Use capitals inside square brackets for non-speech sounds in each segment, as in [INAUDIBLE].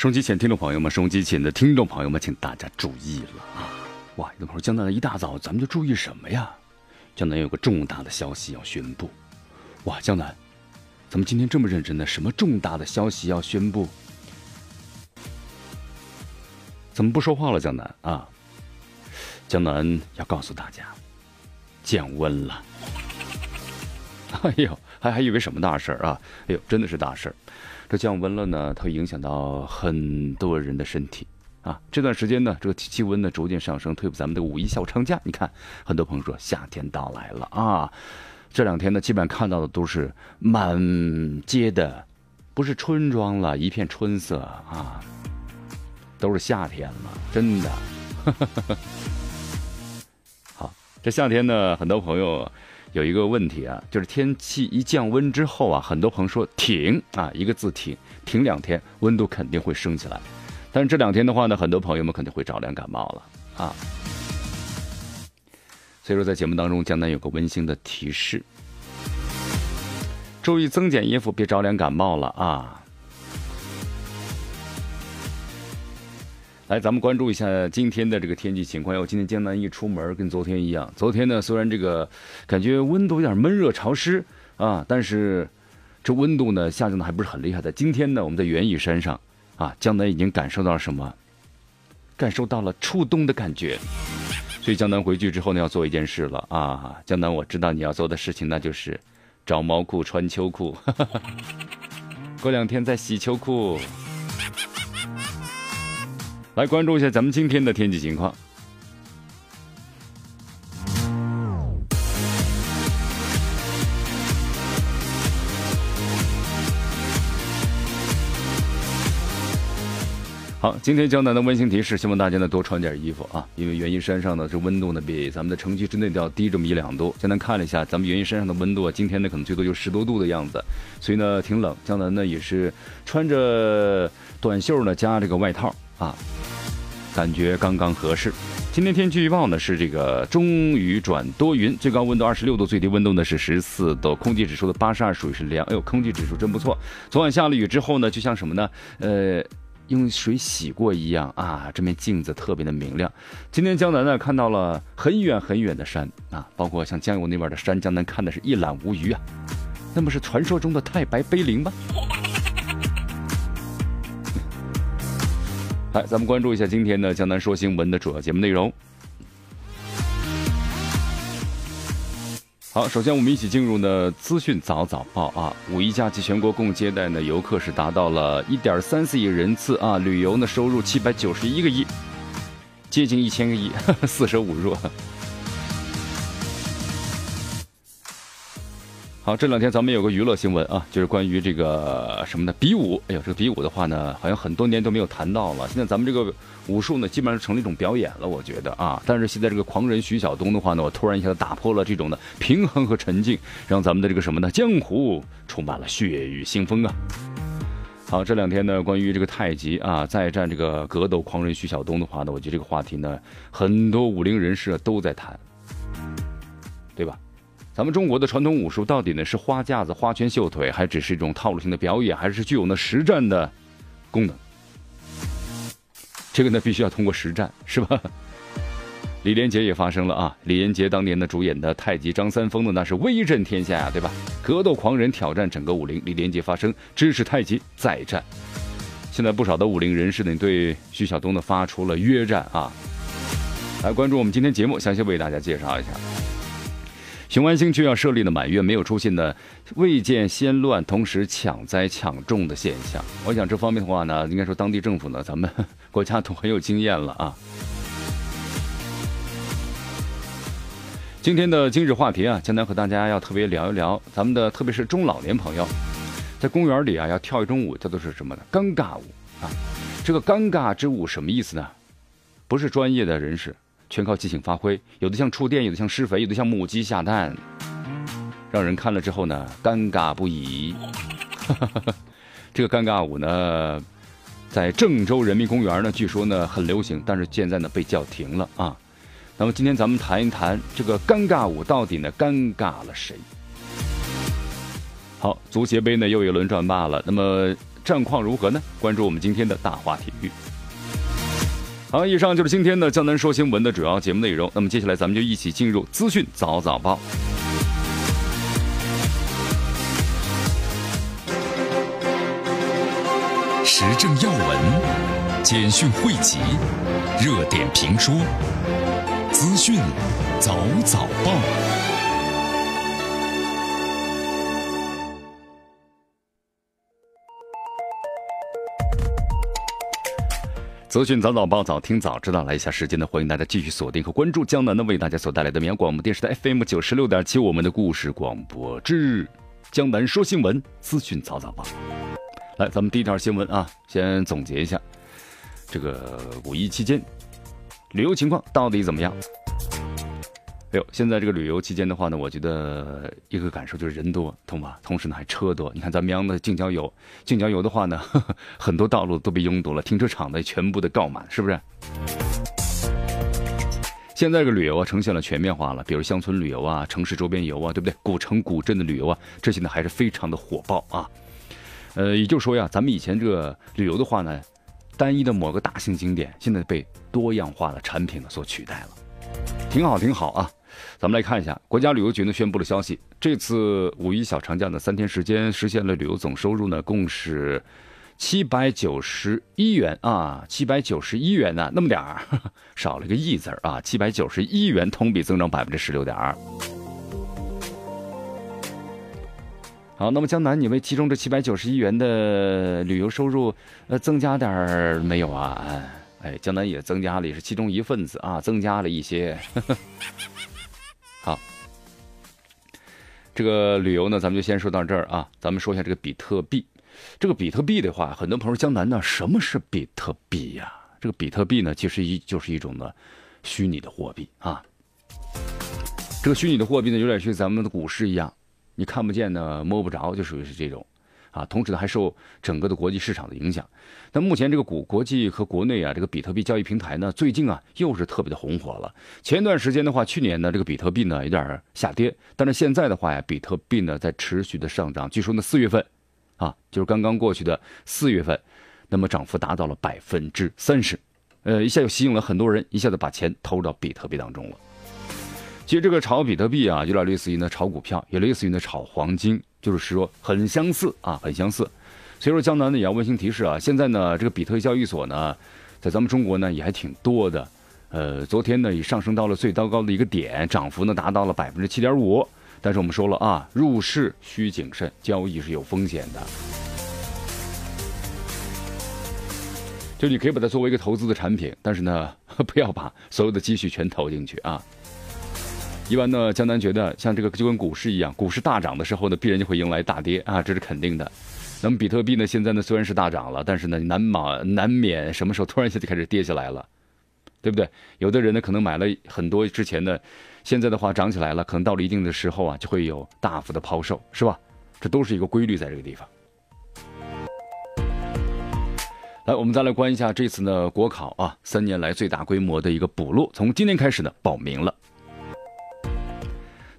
收机前听众朋友们，收机前的听众朋友们，请大家注意了啊！哇，有朋友江南一大早，咱们就注意什么呀？江南有个重大的消息要宣布。哇，江南，咱们今天这么认真的，什么重大的消息要宣布？怎么不说话了，江南啊？江南要告诉大家，降温了。[LAUGHS] 哎呦，还还以为什么大事儿啊？哎呦，真的是大事儿。这降温了呢，它会影响到很多人的身体啊。这段时间呢，这个气温呢逐渐上升，退步咱们的五一小长假。你看，很多朋友说夏天到来了啊。这两天呢，基本上看到的都是满街的，不是春装了，一片春色啊，都是夏天了，真的。[LAUGHS] 好，这夏天呢，很多朋友。有一个问题啊，就是天气一降温之后啊，很多朋友说停啊，一个字停，停两天，温度肯定会升起来。但是这两天的话呢，很多朋友们肯定会着凉感冒了啊。所以说，在节目当中，江南有个温馨的提示：注意增减衣服，别着凉感冒了啊。来，咱们关注一下今天的这个天气情况。要今天江南一出门，跟昨天一样。昨天呢，虽然这个感觉温度有点闷热潮湿啊，但是这温度呢下降的还不是很厉害的。今天呢，我们在园艺山上啊，江南已经感受到了什么？感受到了初冬的感觉。所以江南回去之后呢，要做一件事了啊。江南，我知道你要做的事情，那就是找毛裤穿秋裤。[LAUGHS] 过两天再洗秋裤。来关注一下咱们今天的天气情况。好，今天江南的温馨提示，希望大家呢多穿点衣服啊，因为元一山上呢这温度呢比咱们的城区之内要低这么一两度。江南看了一下，咱们元一山上的温度啊，今天呢可能最多就十多度的样子，所以呢挺冷。江南呢也是穿着短袖呢加这个外套啊。感觉刚刚合适。今天天气预报呢是这个中雨转多云，最高温度二十六度，最低温度呢是十四度，空气指数的八十二属于是凉。哎呦，空气指数真不错。昨晚下了雨之后呢，就像什么呢？呃，用水洗过一样啊，这面镜子特别的明亮。今天江南呢看到了很远很远的山啊，包括像江油那边的山，江南看的是一览无余啊。那么是传说中的太白碑林吗？来，咱们关注一下今天的江南说新闻的主要节目内容。好，首先我们一起进入呢资讯早早报啊。五一假期全国共接待呢游客是达到了一点三四亿人次啊，旅游呢收入七百九十一个亿，接近一千个亿，[LAUGHS] 四舍五入。好，这两天咱们有个娱乐新闻啊，就是关于这个什么呢？比武。哎呦，这个比武的话呢，好像很多年都没有谈到了。现在咱们这个武术呢，基本上成了一种表演了，我觉得啊。但是现在这个狂人徐晓东的话呢，我突然一下子打破了这种的平衡和沉静，让咱们的这个什么呢？江湖充满了血雨腥风啊。好，这两天呢，关于这个太极啊，再战这个格斗狂人徐晓东的话呢，我觉得这个话题呢，很多武林人士都在谈，对吧？咱们中国的传统武术到底呢是花架子、花拳绣腿，还只是一种套路性的表演，还是具有呢实战的功能？这个呢必须要通过实战，是吧？[LAUGHS] 李连杰也发生了啊！李连杰当年呢主演的太极张三丰呢那是威震天下呀，对吧？格斗狂人挑战整个武林，李连杰发声支持太极再战。现在不少的武林人士呢对徐晓东呢发出了约战啊！来关注我们今天节目，详细为大家介绍一下。雄安新区要设立的满月没有出现的未见先乱，同时抢灾抢种的现象。我想这方面的话呢，应该说当地政府呢，咱们国家都很有经验了啊。今天的今日话题啊，江南和大家要特别聊一聊咱们的，特别是中老年朋友，在公园里啊要跳一种舞，叫做是什么呢？尴尬舞啊！这个尴尬之舞什么意思呢？不是专业的人士，全靠即兴发挥，有的像触电，有的像施肥，有的像母鸡下蛋，让人看了之后呢，尴尬不已。[LAUGHS] 这个尴尬舞呢，在郑州人民公园呢，据说呢很流行，但是现在呢被叫停了啊。那么今天咱们谈一谈这个尴尬舞到底呢尴尬了谁？好，足协杯呢又一轮转罢了，那么战况如何呢？关注我们今天的大话体育。好，以上就是今天的江南说新闻的主要节目内容。那么接下来咱们就一起进入资讯早早报，时政要闻、简讯汇集、热点评说。资讯早早报，资讯早早报，早听早知道。来一下时间呢，欢迎大家继续锁定和关注江南的为大家所带来的绵阳广播电视台 FM 九十六点七，我们的故事广播之江南说新闻，资讯早早报。来，咱们第一条新闻啊，先总结一下这个五一期间。旅游情况到底怎么样？哎呦，现在这个旅游期间的话呢，我觉得一个感受就是人多，同吧？同时呢还车多。你看咱绵阳的近郊游，近郊游的话呢，[LAUGHS] 很多道路都被拥堵了，停车场呢全部的告满，是不是？现在这个旅游啊呈现了全面化了，比如乡村旅游啊、城市周边游啊，对不对？古城古镇的旅游啊，这些呢还是非常的火爆啊。呃，也就是说呀，咱们以前这个旅游的话呢。单一的某个大型景点，现在被多样化的产品呢所取代了，挺好挺好啊！咱们来看一下，国家旅游局呢宣布了消息，这次五一小长假的三天时间，实现了旅游总收入呢共是七百九十一元啊，七百九十一元呢，那么点儿，[LAUGHS] 少了个亿字啊，七百九十一元，同比增长百分之十六点二。好，那么江南，你为其中这七百九十一元的旅游收入，呃，增加点儿没有啊？哎，江南也增加了，也是其中一份子啊，增加了一些。[LAUGHS] 这个旅游呢，咱们就先说到这儿啊。咱们说一下这个比特币。这个比特币的话，很多朋友江南呢，什么是比特币呀？这个比特币呢，其实一就是一种呢虚拟的货币啊。这个虚拟的货币呢，有点像咱们的股市一样。你看不见呢，摸不着，就属于是这种，啊，同时呢还受整个的国际市场的影响。那目前这个股国际和国内啊，这个比特币交易平台呢，最近啊又是特别的红火了。前一段时间的话，去年呢这个比特币呢有点下跌，但是现在的话呀，比特币呢在持续的上涨。据说呢四月份，啊，就是刚刚过去的四月份，那么涨幅达到了百分之三十，呃，一下又吸引了很多人，一下子把钱投入到比特币当中了。其实这个炒比特币啊，有点类似于呢炒股票，也类似于呢炒黄金，就是说很相似啊，很相似。所以说江南呢也要温馨提示啊，现在呢这个比特交易所呢，在咱们中国呢也还挺多的。呃，昨天呢也上升到了最糟糕的一个点，涨幅呢达到了百分之七点五。但是我们说了啊，入市需谨慎，交易是有风险的。就你可以把它作为一个投资的产品，但是呢 [LAUGHS] 不要把所有的积蓄全投进去啊。一般呢，江南觉得像这个就跟股市一样，股市大涨的时候呢，必然就会迎来大跌啊，这是肯定的。那么比特币呢，现在呢虽然是大涨了，但是呢难免难免什么时候突然一下就开始跌下来了，对不对？有的人呢可能买了很多之前的，现在的话涨起来了，可能到了一定的时候啊，就会有大幅的抛售，是吧？这都是一个规律在这个地方。来，我们再来关一下这次呢国考啊，三年来最大规模的一个补录，从今天开始呢报名了。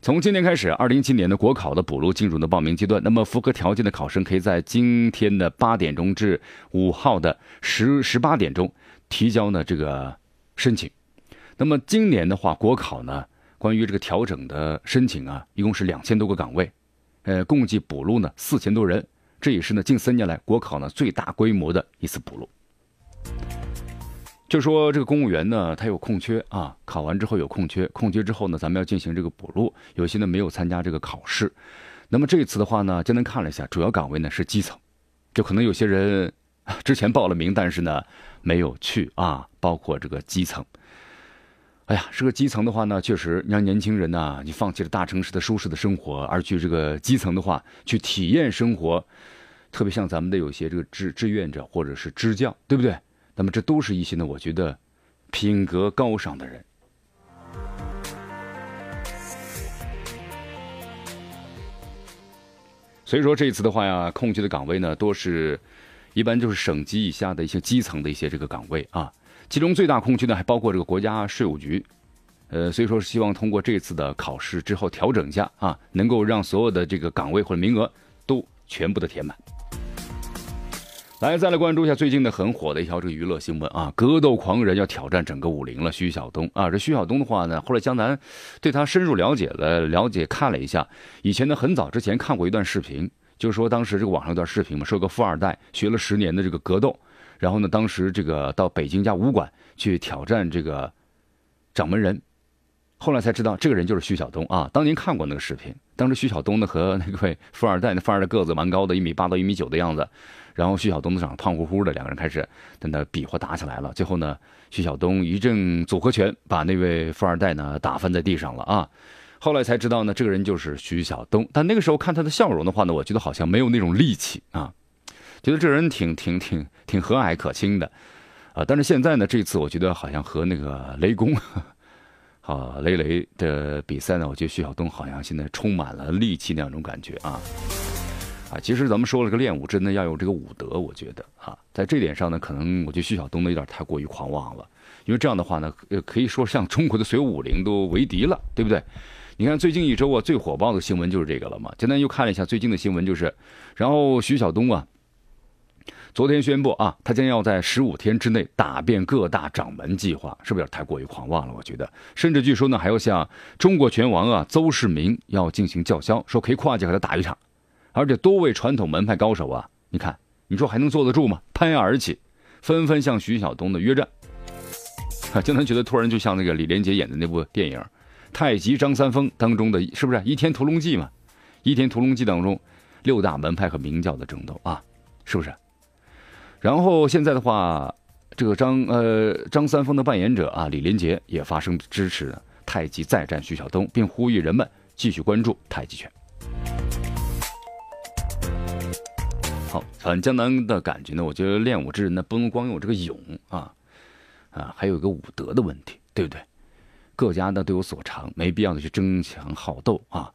从今天开始，二零一七年的国考的补录进入的报名阶段。那么，符合条件的考生可以在今天的八点钟至五号的十十八点钟提交呢这个申请。那么，今年的话，国考呢关于这个调整的申请啊，一共是两千多个岗位，呃，共计补录呢四千多人。这也是呢近三年来国考呢最大规模的一次补录。就说这个公务员呢，他有空缺啊，考完之后有空缺，空缺之后呢，咱们要进行这个补录。有些呢没有参加这个考试，那么这次的话呢，江南看了一下，主要岗位呢是基层，就可能有些人之前报了名，但是呢没有去啊，包括这个基层。哎呀，是个基层的话呢，确实，你让年轻人呐，你放弃了大城市的舒适的生活，而去这个基层的话，去体验生活，特别像咱们的有些这个志志愿者或者是支教，对不对？那么这都是一些呢，我觉得品格高尚的人。所以说这一次的话呀，空缺的岗位呢，多是，一般就是省级以下的一些基层的一些这个岗位啊。其中最大空缺呢，还包括这个国家税务局，呃，所以说希望通过这次的考试之后调整一下啊，能够让所有的这个岗位或者名额都全部的填满。来，再来关注一下最近的很火的一条这个娱乐新闻啊，格斗狂人要挑战整个武林了。徐晓东啊，这徐晓东的话呢，后来江南对他深入了解了，了解看了一下，以前呢很早之前看过一段视频，就是说当时这个网上一段视频嘛，说个富二代学了十年的这个格斗。然后呢，当时这个到北京家武馆去挑战这个掌门人，后来才知道这个人就是徐晓东啊。当年看过那个视频，当时徐晓东呢和那位富二代，那富二代个子蛮高的，一米八到一米九的样子。然后徐晓东的长胖乎乎的，两个人开始在那比划打起来了。最后呢，徐晓东一阵组合拳把那位富二代呢打翻在地上了啊。后来才知道呢，这个人就是徐晓东。但那个时候看他的笑容的话呢，我觉得好像没有那种戾气啊。觉得这人挺挺挺挺和蔼可亲的，啊！但是现在呢，这次我觉得好像和那个雷公，[LAUGHS] 啊，雷雷的比赛呢，我觉得徐晓东好像现在充满了戾气那种感觉啊，啊！其实咱们说了个练武，真的要有这个武德，我觉得啊，在这点上呢，可能我觉得徐晓东呢有点太过于狂妄了，因为这样的话呢，呃，可以说像中国的所有武林都为敌了，对不对？你看最近一周啊，最火爆的新闻就是这个了嘛。简单又看了一下最近的新闻，就是，然后徐晓东啊。昨天宣布啊，他将要在十五天之内打遍各大掌门计划，是不是有点太过于狂妄了？我觉得，甚至据说呢，还要向中国拳王啊邹市明要进行叫嚣，说可以跨界和他打一场。而且多位传统门派高手啊，你看，你说还能坐得住吗？攀崖而起，纷纷向徐晓东的约战。啊，[LAUGHS] 经常觉得突然就像那个李连杰演的那部电影《太极张三丰》当中的，是不是《倚天屠龙记》嘛？《倚天屠龙记》当中六大门派和明教的争斗啊，是不是？然后现在的话，这个张呃张三丰的扮演者啊李连杰也发声支持太极再战徐晓东，并呼吁人们继续关注太极拳。好，反江南的感觉呢，我觉得练武之人呢不能光有这个勇啊啊，还有一个武德的问题，对不对？各家呢都有所长，没必要的去争强好斗啊。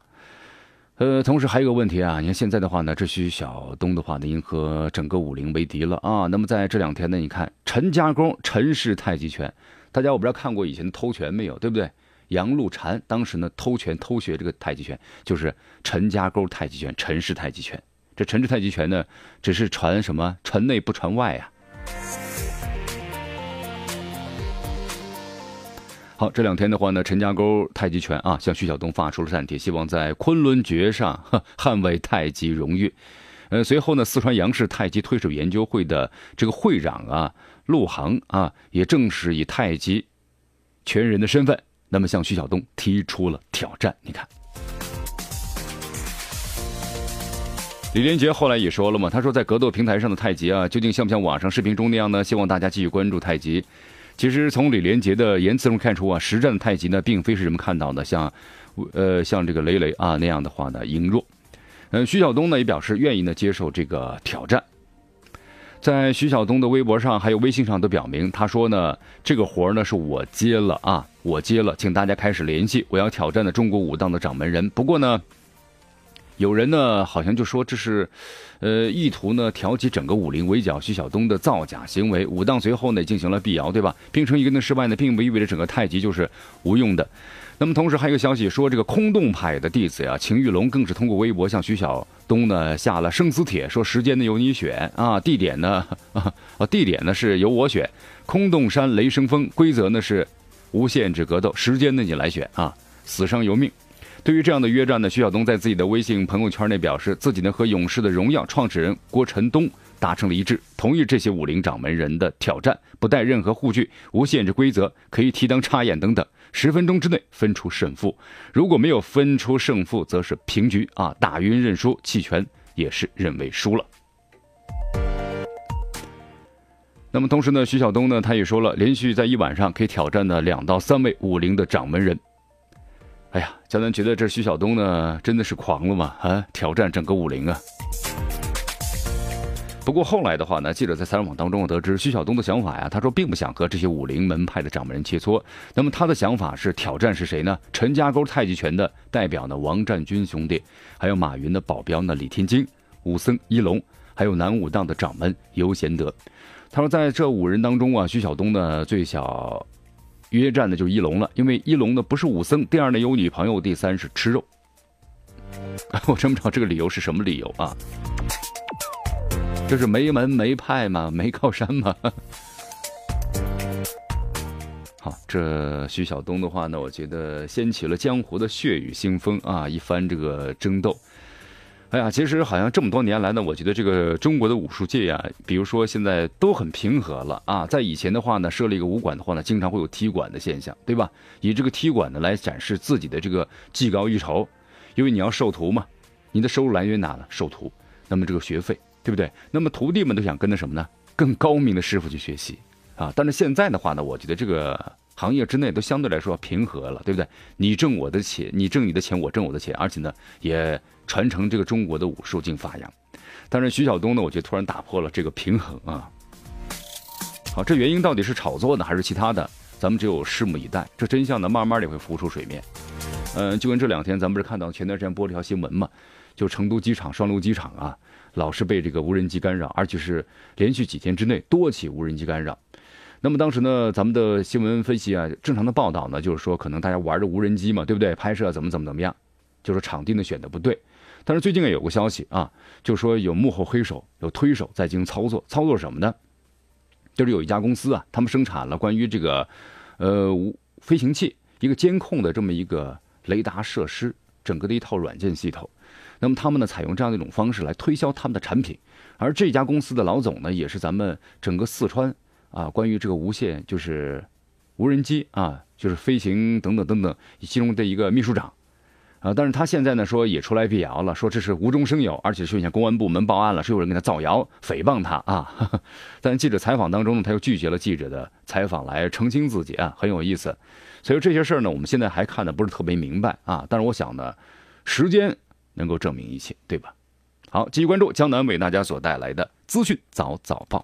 呃，同时还有个问题啊，你看现在的话呢，这徐晓东的话呢，已经和整个武林为敌了啊。那么在这两天呢，你看陈家沟陈氏太极拳，大家我不知道看过以前的偷拳没有，对不对？杨露禅当时呢偷拳偷学这个太极拳，就是陈家沟太极拳陈氏太极拳。这陈氏太极拳呢，只是传什么传内不传外呀。好，这两天的话呢，陈家沟太极拳啊，向徐晓东发出了战帖，希望在昆仑决上捍卫太极荣誉。呃，随后呢，四川杨氏太极推手研究会的这个会长啊，陆航啊，也正式以太极拳人的身份，那么向徐晓东提出了挑战。你看，李连杰后来也说了嘛，他说在格斗平台上的太极啊，究竟像不像网上视频中那样呢？希望大家继续关注太极。其实从李连杰的言辞中看出啊，实战的太极呢，并非是人们看到的像，呃，像这个雷雷啊那样的话呢，羸弱。嗯，徐晓东呢也表示愿意呢接受这个挑战。在徐晓东的微博上还有微信上都表明，他说呢，这个活儿呢是我接了啊，我接了，请大家开始联系，我要挑战的中国武当的掌门人。不过呢。有人呢，好像就说这是，呃，意图呢挑起整个武林围剿徐晓东的造假行为。武当随后呢进行了辟谣，对吧？并称一个的失败呢，并不意味着整个太极就是无用的。那么同时还有个消息说，这个空洞派的弟子呀，秦玉龙更是通过微博向徐晓东呢下了生死帖，说时间呢由你选啊，地点呢啊 [LAUGHS] 地点呢是由我选，空洞山雷声峰，规则呢是无限制格斗，时间呢你来选啊，死伤由命。对于这样的约战呢，徐晓东在自己的微信朋友圈内表示，自己呢和勇士的荣耀创始人郭晨东达成了一致，同意这些武林掌门人的挑战，不带任何护具，无限制规则，可以提灯插眼等等，十分钟之内分出胜负。如果没有分出胜负，则是平局啊，打晕认输，弃权也是认为输了。那么同时呢，徐晓东呢，他也说了，连续在一晚上可以挑战呢两到三位武林的掌门人。哎呀，江南觉得这徐晓东呢，真的是狂了嘛？啊，挑战整个武林啊！不过后来的话呢，记者在采访当中得知，徐晓东的想法呀，他说并不想和这些武林门派的掌门人切磋。那么他的想法是挑战是谁呢？陈家沟太极拳的代表呢，王占军兄弟，还有马云的保镖呢，李天金、武僧一龙，还有南武当的掌门尤贤德。他说，在这五人当中啊，徐晓东呢最小约战的就一龙了，因为一龙呢不是武僧，第二呢有女朋友，第三是吃肉。[LAUGHS] 我真不知道这个理由是什么理由啊？这是没门没派吗？没靠山吗？[LAUGHS] 好，这徐晓东的话呢，我觉得掀起了江湖的血雨腥风啊，一番这个争斗。哎呀，其实好像这么多年来呢，我觉得这个中国的武术界呀，比如说现在都很平和了啊。在以前的话呢，设立一个武馆的话呢，经常会有踢馆的现象，对吧？以这个踢馆呢来展示自己的这个技高一筹，因为你要授徒嘛，你的收入来源哪呢？授徒，那么这个学费。对不对？那么徒弟们都想跟着什么呢？更高明的师傅去学习啊！但是现在的话呢，我觉得这个行业之内都相对来说平和了，对不对？你挣我的钱，你挣你的钱，我挣我的钱，而且呢，也传承这个中国的武术进发扬。但是徐晓东呢，我觉得突然打破了这个平衡啊！好，这原因到底是炒作呢，还是其他的？咱们只有拭目以待。这真相呢，慢慢的会浮出水面。嗯，就跟这两天咱们不是看到前段时间播了一条新闻嘛？就成都机场双流机场啊。老是被这个无人机干扰，而且是连续几天之内多起无人机干扰。那么当时呢，咱们的新闻分析啊，正常的报道呢，就是说可能大家玩着无人机嘛，对不对？拍摄怎么怎么怎么样，就是场地呢选的不对。但是最近也有个消息啊，就说有幕后黑手、有推手在进行操作，操作什么呢？就是有一家公司啊，他们生产了关于这个呃无飞行器一个监控的这么一个雷达设施，整个的一套软件系统。那么他们呢，采用这样的一种方式来推销他们的产品，而这家公司的老总呢，也是咱们整个四川啊，关于这个无线就是无人机啊，就是飞行等等等等其中的一个秘书长啊。但是他现在呢，说也出来辟谣了，说这是无中生有，而且是向公安部门报案了，是有人给他造谣诽谤他啊。[LAUGHS] 但记者采访当中呢，他又拒绝了记者的采访来澄清自己啊，很有意思。所以这些事儿呢，我们现在还看的不是特别明白啊。但是我想呢，时间。能够证明一切，对吧？好，继续关注江南为大家所带来的资讯早早报。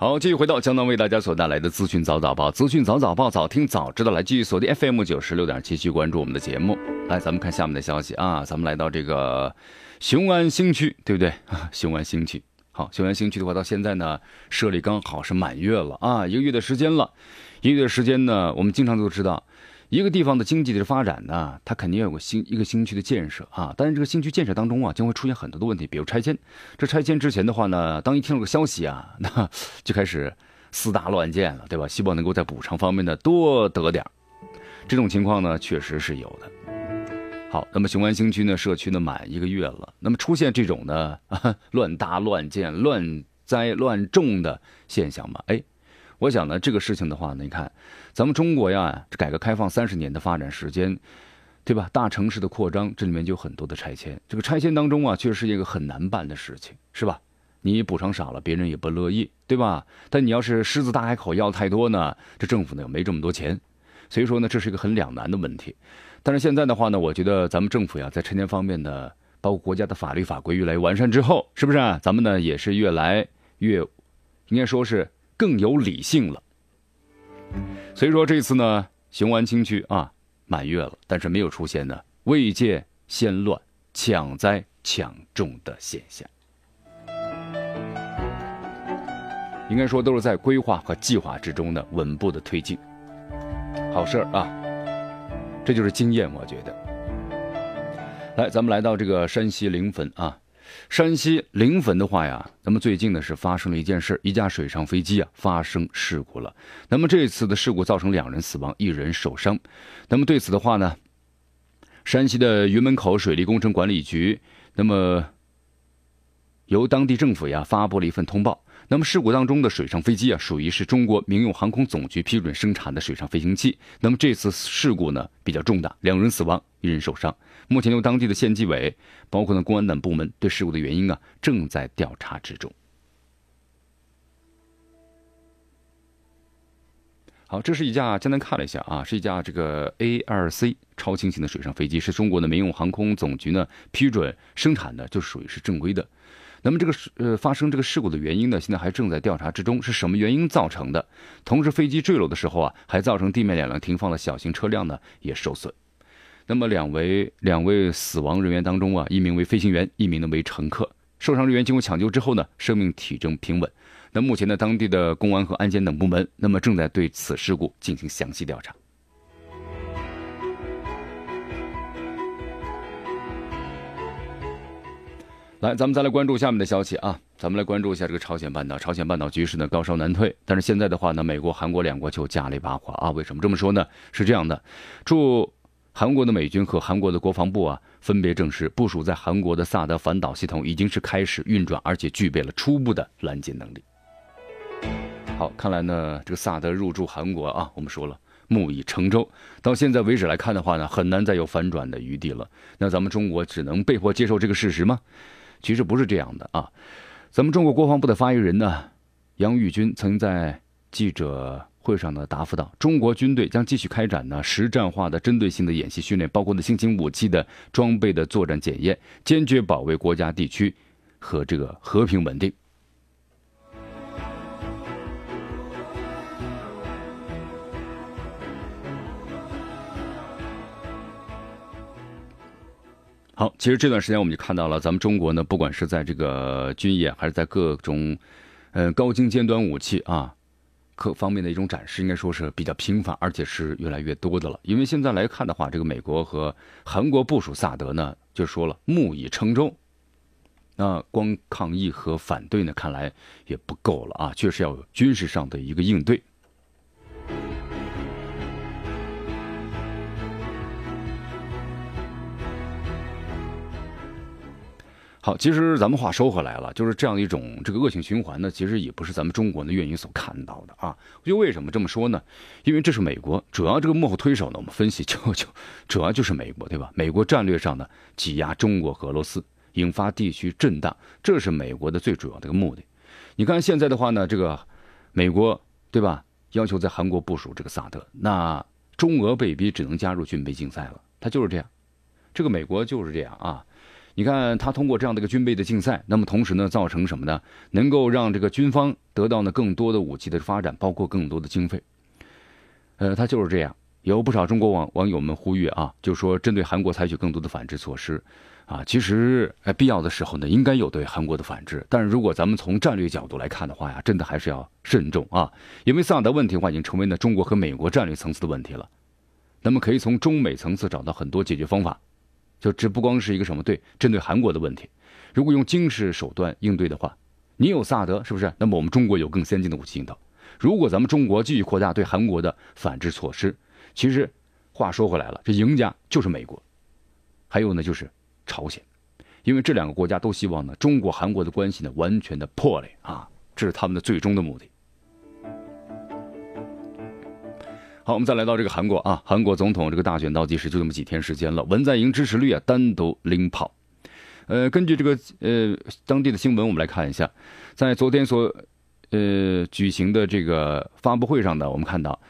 好，继续回到江南为大家所带来的资讯早早报，资讯早早报，早听早知道。来继续锁定 FM 九十六点七，继续关注我们的节目。来，咱们看下面的消息啊，咱们来到这个雄安新区，对不对？[LAUGHS] 雄安新区，好，雄安新区的话，到现在呢，设立刚好是满月了啊，一个月的时间了，一个月的时间呢，我们经常都知道。一个地方的经济的发展呢，它肯定要有个新一个新区的建设啊。但是这个新区建设当中啊，将会出现很多的问题，比如拆迁。这拆迁之前的话呢，当一听到个消息啊，[LAUGHS] 那就开始私搭乱建了，对吧？希望能够在补偿方面呢多得点这种情况呢，确实是有的。好，那么雄安新区呢，社区呢满一个月了，那么出现这种呢 [LAUGHS] 乱搭乱建、乱栽乱种的现象吗？哎。我想呢，这个事情的话呢，你看，咱们中国呀，这改革开放三十年的发展时间，对吧？大城市的扩张，这里面就有很多的拆迁。这个拆迁当中啊，确实是一个很难办的事情，是吧？你补偿少了，别人也不乐意，对吧？但你要是狮子大开口要太多呢，这政府呢又没这么多钱，所以说呢，这是一个很两难的问题。但是现在的话呢，我觉得咱们政府呀，在拆迁方面呢，包括国家的法律法规越来越完善之后，是不是啊？咱们呢也是越来越，应该说是。更有理性了，所以说这次呢，雄安新区啊满月了，但是没有出现呢未见先乱、抢灾抢种的现象，应该说都是在规划和计划之中的稳步的推进，好事儿啊，这就是经验，我觉得。来，咱们来到这个山西临汾啊。山西临汾的话呀，那么最近呢是发生了一件事，一架水上飞机啊发生事故了。那么这次的事故造成两人死亡，一人受伤。那么对此的话呢，山西的云门口水利工程管理局，那么由当地政府呀发布了一份通报。那么事故当中的水上飞机啊，属于是中国民用航空总局批准生产的水上飞行器。那么这次事故呢比较重大，两人死亡，一人受伤。目前由当地的县纪委，包括呢公安等部门对事故的原因啊正在调查之中。好，这是一架简单看了一下啊，是一架这个 A 二 C 超轻型的水上飞机，是中国的民用航空总局呢批准生产的，就属于是正规的。那么这个事呃发生这个事故的原因呢，现在还正在调查之中，是什么原因造成的？同时飞机坠落的时候啊，还造成地面两辆停放的小型车辆呢也受损。那么两位两位死亡人员当中啊，一名为飞行员，一名呢为乘客。受伤人员经过抢救之后呢，生命体征平稳。那目前呢，当地的公安和安检等部门那么正在对此事故进行详细调查。来，咱们再来关注下面的消息啊！咱们来关注一下这个朝鲜半岛。朝鲜半岛局势呢高烧难退，但是现在的话呢，美国、韩国两国就加了一把火啊！为什么这么说呢？是这样的，驻韩国的美军和韩国的国防部啊，分别证实，部署在韩国的萨德反导系统已经是开始运转，而且具备了初步的拦截能力。好，看来呢，这个萨德入驻韩国啊，我们说了，木已成舟。到现在为止来看的话呢，很难再有反转的余地了。那咱们中国只能被迫接受这个事实吗？其实不是这样的啊，咱们中国国防部的发言人呢，杨宇军曾在记者会上呢答复到：“中国军队将继续开展呢实战化的针对性的演习训练，包括呢新型武器的装备的作战检验，坚决保卫国家地区和这个和平稳定。”好，其实这段时间我们就看到了，咱们中国呢，不管是在这个军演，还是在各种，呃，高精尖端武器啊，各方面的一种展示，应该说是比较频繁，而且是越来越多的了。因为现在来看的话，这个美国和韩国部署萨德呢，就说了木已成舟，那光抗议和反对呢，看来也不够了啊，确实要有军事上的一个应对。好，其实咱们话说回来了，就是这样一种这个恶性循环呢，其实也不是咱们中国的愿意所看到的啊。就为什么这么说呢？因为这是美国，主要这个幕后推手呢，我们分析就就主要就是美国，对吧？美国战略上呢挤压中国俄罗斯，引发地区震荡，这是美国的最主要的一个目的。你看现在的话呢，这个美国对吧，要求在韩国部署这个萨德，那中俄被逼只能加入军备竞赛了，他就是这样，这个美国就是这样啊。你看，他通过这样的一个军备的竞赛，那么同时呢，造成什么呢？能够让这个军方得到呢更多的武器的发展，包括更多的经费。呃，他就是这样。有不少中国网网友们呼吁啊，就说针对韩国采取更多的反制措施，啊，其实哎必要的时候呢，应该有对韩国的反制。但是如果咱们从战略角度来看的话呀，真的还是要慎重啊，因为萨德问题的话已经成为了中国和美国战略层次的问题了。那么可以从中美层次找到很多解决方法。就这不光是一个什么对针对韩国的问题，如果用军事手段应对的话，你有萨德是不是？那么我们中国有更先进的武器引导。如果咱们中国继续扩大对韩国的反制措施，其实话说回来了，这赢家就是美国，还有呢就是朝鲜，因为这两个国家都希望呢中国韩国的关系呢完全的破裂啊，这是他们的最终的目的。好，我们再来到这个韩国啊，韩国总统这个大选倒计时就这么几天时间了，文在寅支持率啊单独领跑。呃，根据这个呃当地的新闻，我们来看一下，在昨天所呃举行的这个发布会上呢，我们看到，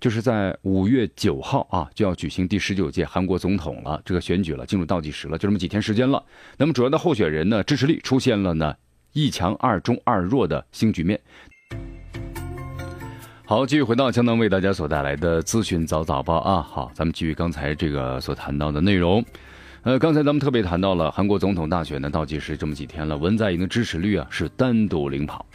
就是在五月九号啊就要举行第十九届韩国总统了，这个选举了，进入倒计时了，就这么几天时间了。那么主要的候选人呢，支持率出现了呢一强二中二弱的新局面。好，继续回到江南为大家所带来的资讯早早报啊。好，咱们继续刚才这个所谈到的内容。呃，刚才咱们特别谈到了韩国总统大选的倒计时这么几天了，文在寅的支持率啊是单独领跑。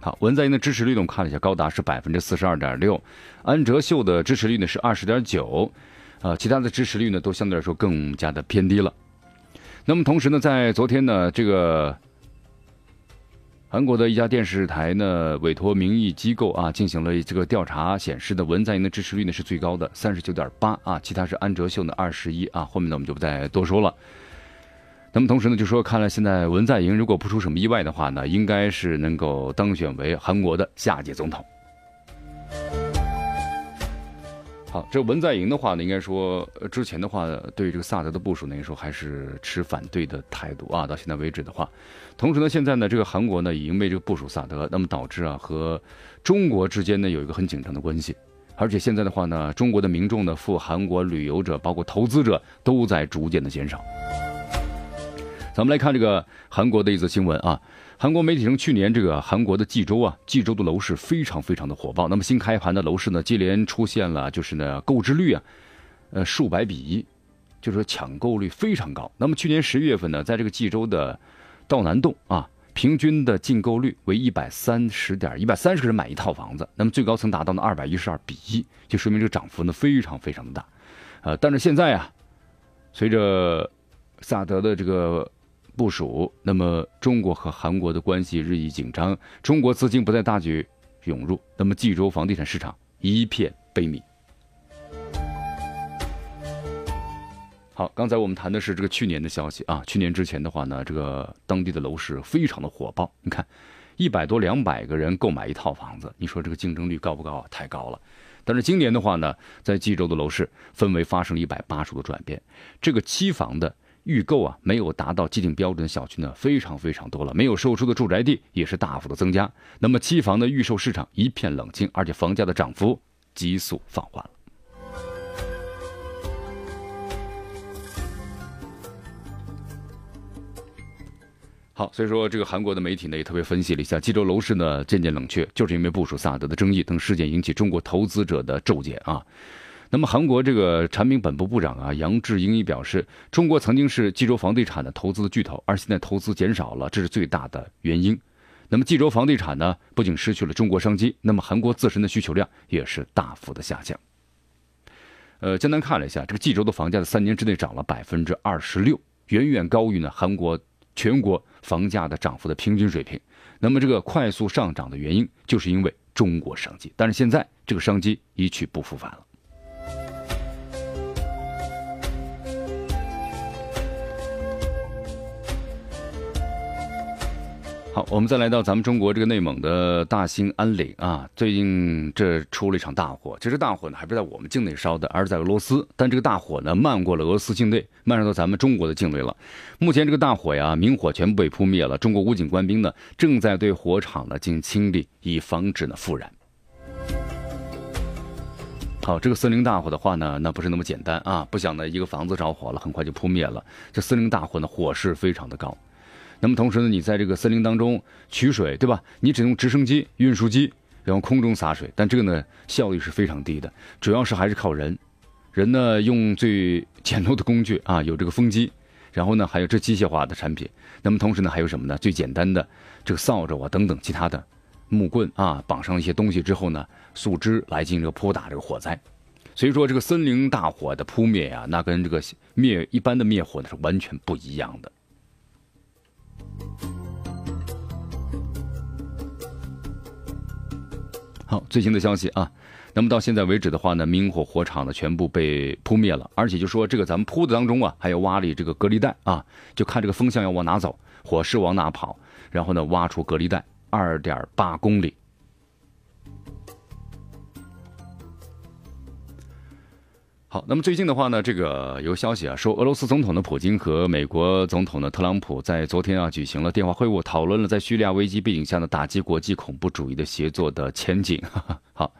好，文在寅的支持率呢我们看了一下，高达是百分之四十二点六，安哲秀的支持率呢是二十点九，呃，其他的支持率呢都相对来说更加的偏低了。那么同时呢，在昨天呢，这个。韩国的一家电视台呢，委托民意机构啊进行了这个调查，显示的文在寅的支持率呢是最高的，三十九点八啊，其他是安哲秀的二十一啊，后面呢我们就不再多说了。那么同时呢，就说看来现在文在寅如果不出什么意外的话呢，应该是能够当选为韩国的下届总统。好，这文在寅的话呢，应该说之前的话对这个萨德的部署呢，应该说还是持反对的态度啊。到现在为止的话，同时呢，现在呢，这个韩国呢已经被这个部署萨德，那么导致啊和中国之间呢有一个很紧张的关系，而且现在的话呢，中国的民众呢赴韩国旅游者，包括投资者都在逐渐的减少。咱们来看这个韩国的一则新闻啊。韩国媒体称，去年这个韩国的济州啊，济州的楼市非常非常的火爆。那么新开盘的楼市呢，接连出现了就是呢购置率啊，呃数百比一，就是说抢购率非常高。那么去年十一月份呢，在这个济州的道南洞啊，平均的进购率为一百三十点一百三十个人买一套房子，那么最高曾达到呢二百一十二比一，就说明这个涨幅呢非常非常的大。呃，但是现在啊，随着萨德的这个。部署，那么中国和韩国的关系日益紧张，中国资金不再大举涌入，那么济州房地产市场一片悲悯。好，刚才我们谈的是这个去年的消息啊，去年之前的话呢，这个当地的楼市非常的火爆，你看，一百多两百个人购买一套房子，你说这个竞争率高不高？太高了。但是今年的话呢，在济州的楼市氛围发生了一百八十度转变，这个期房的。预购啊，没有达到既定标准的小区呢，非常非常多了。没有售出的住宅地也是大幅的增加。那么期房的预售市场一片冷清，而且房价的涨幅急速放缓了。好，所以说这个韩国的媒体呢也特别分析了一下，济州楼市呢渐渐冷却，就是因为部署萨德的争议等事件引起中国投资者的骤减啊。那么，韩国这个产品本部部长啊，杨志英也表示，中国曾经是济州房地产的投资的巨头，而现在投资减少了，这是最大的原因。那么，济州房地产呢，不仅失去了中国商机，那么韩国自身的需求量也是大幅的下降。呃，简单看了一下，这个济州的房价在三年之内涨了百分之二十六，远远高于呢韩国全国房价的涨幅的平均水平。那么，这个快速上涨的原因，就是因为中国商机，但是现在这个商机一去不复返了。好，我们再来到咱们中国这个内蒙的大兴安岭啊，最近这出了一场大火。其实大火呢还不是在我们境内烧的，而是在俄罗斯。但这个大火呢漫过了俄罗斯境内，漫上到咱们中国的境内了。目前这个大火呀，明火全部被扑灭了。中国武警官兵呢正在对火场呢进行清理，以防止呢复燃。好，这个森林大火的话呢，那不是那么简单啊！不想呢一个房子着火了，很快就扑灭了。这森林大火呢，火势非常的高。那么同时呢，你在这个森林当中取水，对吧？你只用直升机、运输机，然后空中洒水，但这个呢效率是非常低的，主要是还是靠人。人呢用最简陋的工具啊，有这个风机，然后呢还有这机械化的产品。那么同时呢还有什么呢？最简单的这个扫帚啊等等其他的木棍啊，绑上一些东西之后呢，树枝来进行这个扑打这个火灾。所以说这个森林大火的扑灭呀，那跟这个灭一般的灭火呢是完全不一样的。好，最新的消息啊，那么到现在为止的话呢，明火火场呢全部被扑灭了，而且就说这个咱们扑的当中啊，还要挖里这个隔离带啊，就看这个风向要往哪走，火势往哪跑，然后呢挖出隔离带，二点八公里。好，那么最近的话呢，这个有消息啊，说俄罗斯总统的普京和美国总统的特朗普在昨天啊举行了电话会晤，讨论了在叙利亚危机背景下呢打击国际恐怖主义的协作的前景。[LAUGHS] 好，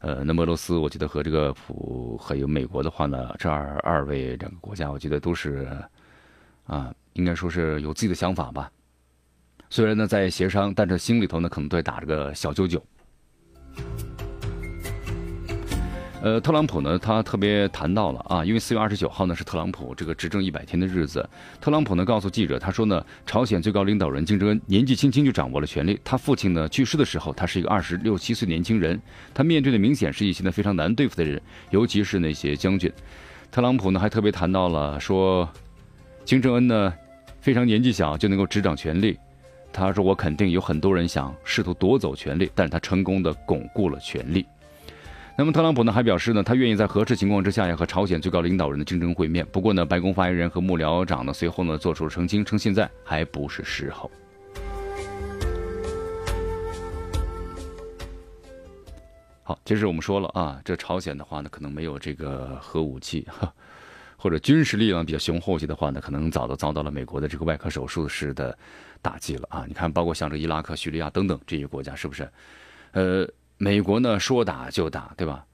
呃，那么俄罗斯我记得和这个普还有美国的话呢，这二二位两个国家，我觉得都是啊，应该说是有自己的想法吧。虽然呢在协商，但是心里头呢可能都在打这个小九九。呃，特朗普呢，他特别谈到了啊，因为四月二十九号呢是特朗普这个执政一百天的日子。特朗普呢告诉记者，他说呢，朝鲜最高领导人金正恩年纪轻轻就掌握了权力。他父亲呢去世的时候，他是一个二十六七岁年轻人，他面对的明显是一些呢非常难对付的人，尤其是那些将军。特朗普呢还特别谈到了说，金正恩呢非常年纪小就能够执掌权力。他说：“我肯定有很多人想试图夺走权力，但是他成功的巩固了权力。”那么特朗普呢还表示呢，他愿意在合适情况之下呀和朝鲜最高领导人的竞争会面。不过呢，白宫发言人和幕僚长呢随后呢做出了澄清，称现在还不是时候。好，其实我们说了啊，这朝鲜的话呢，可能没有这个核武器，[LAUGHS] 或者军事力量比较雄厚些的话呢，可能早都遭到了美国的这个外科手术式的打击了啊！你看，包括像这伊拉克、叙利亚等等这些国家，是不是？呃。美国呢说打就打，对吧？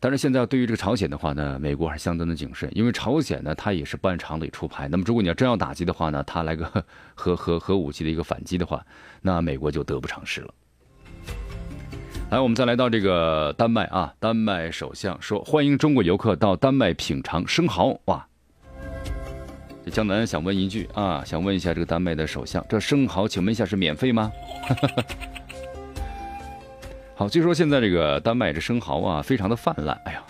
但是现在对于这个朝鲜的话呢，美国还是相当的谨慎，因为朝鲜呢它也是不按常理出牌。那么如果你要真要打击的话呢，他来个 [LAUGHS] 核核核武器的一个反击的话，那美国就得不偿失了。来，我们再来到这个丹麦啊，丹麦首相说欢迎中国游客到丹麦品尝生蚝。哇，这江南想问一句啊，想问一下这个丹麦的首相，这生蚝请问一下是免费吗？[LAUGHS] 好，据说现在这个丹麦这生蚝啊，非常的泛滥。哎呀，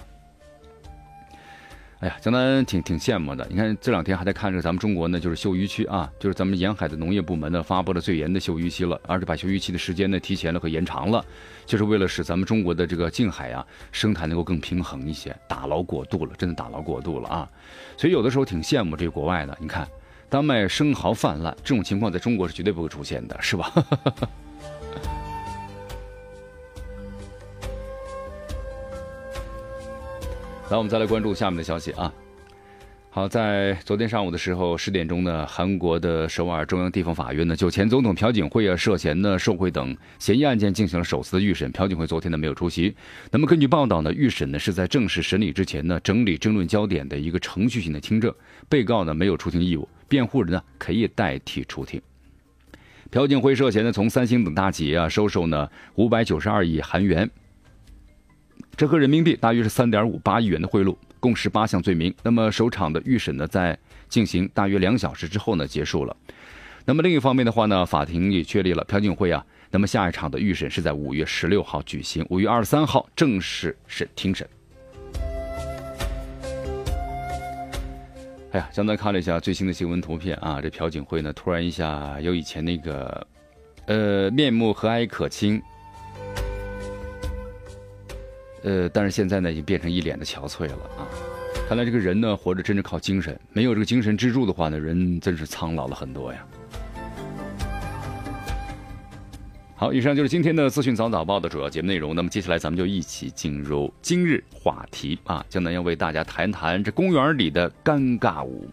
哎呀，江南挺挺羡慕的。你看这两天还在看着咱们中国呢，就是休渔期啊，就是咱们沿海的农业部门呢发布了最严的休渔期了，而且把休渔期的时间呢提前了和延长了，就是为了使咱们中国的这个近海啊生态能够更平衡一些。打捞过度了，真的打捞过度了啊！所以有的时候挺羡慕这个国外的。你看，丹麦生蚝泛滥，这种情况在中国是绝对不会出现的，是吧？[LAUGHS] 来，我们再来关注下面的消息啊。好，在昨天上午的时候十点钟呢，韩国的首尔中央地方法院呢就前总统朴槿惠啊涉嫌呢受贿等嫌疑案件进行了首次的预审。朴槿惠昨天呢没有出席。那么根据报道呢，预审呢是在正式审理之前呢整理争论焦点的一个程序性的听证，被告呢没有出庭义务，辩护人呢可以代替出庭。朴槿惠涉嫌呢从三星等大企业啊收受呢五百九十二亿韩元。折合人民币大约是三点五八亿元的贿赂，共十八项罪名。那么首场的预审呢，在进行大约两小时之后呢，结束了。那么另一方面的话呢，法庭也确立了朴槿惠啊，那么下一场的预审是在五月十六号举行，五月二十三号正式审庭审。哎呀，刚才看了一下最新的新闻图片啊，这朴槿惠呢，突然一下有以前那个，呃，面目和蔼可亲。呃，但是现在呢，已经变成一脸的憔悴了啊！看来这个人呢，活着真是靠精神，没有这个精神支柱的话呢，人真是苍老了很多呀。好，以上就是今天的资讯早早报的主要节目内容。那么接下来咱们就一起进入今日话题啊，江南要为大家谈谈这公园里的尴尬舞。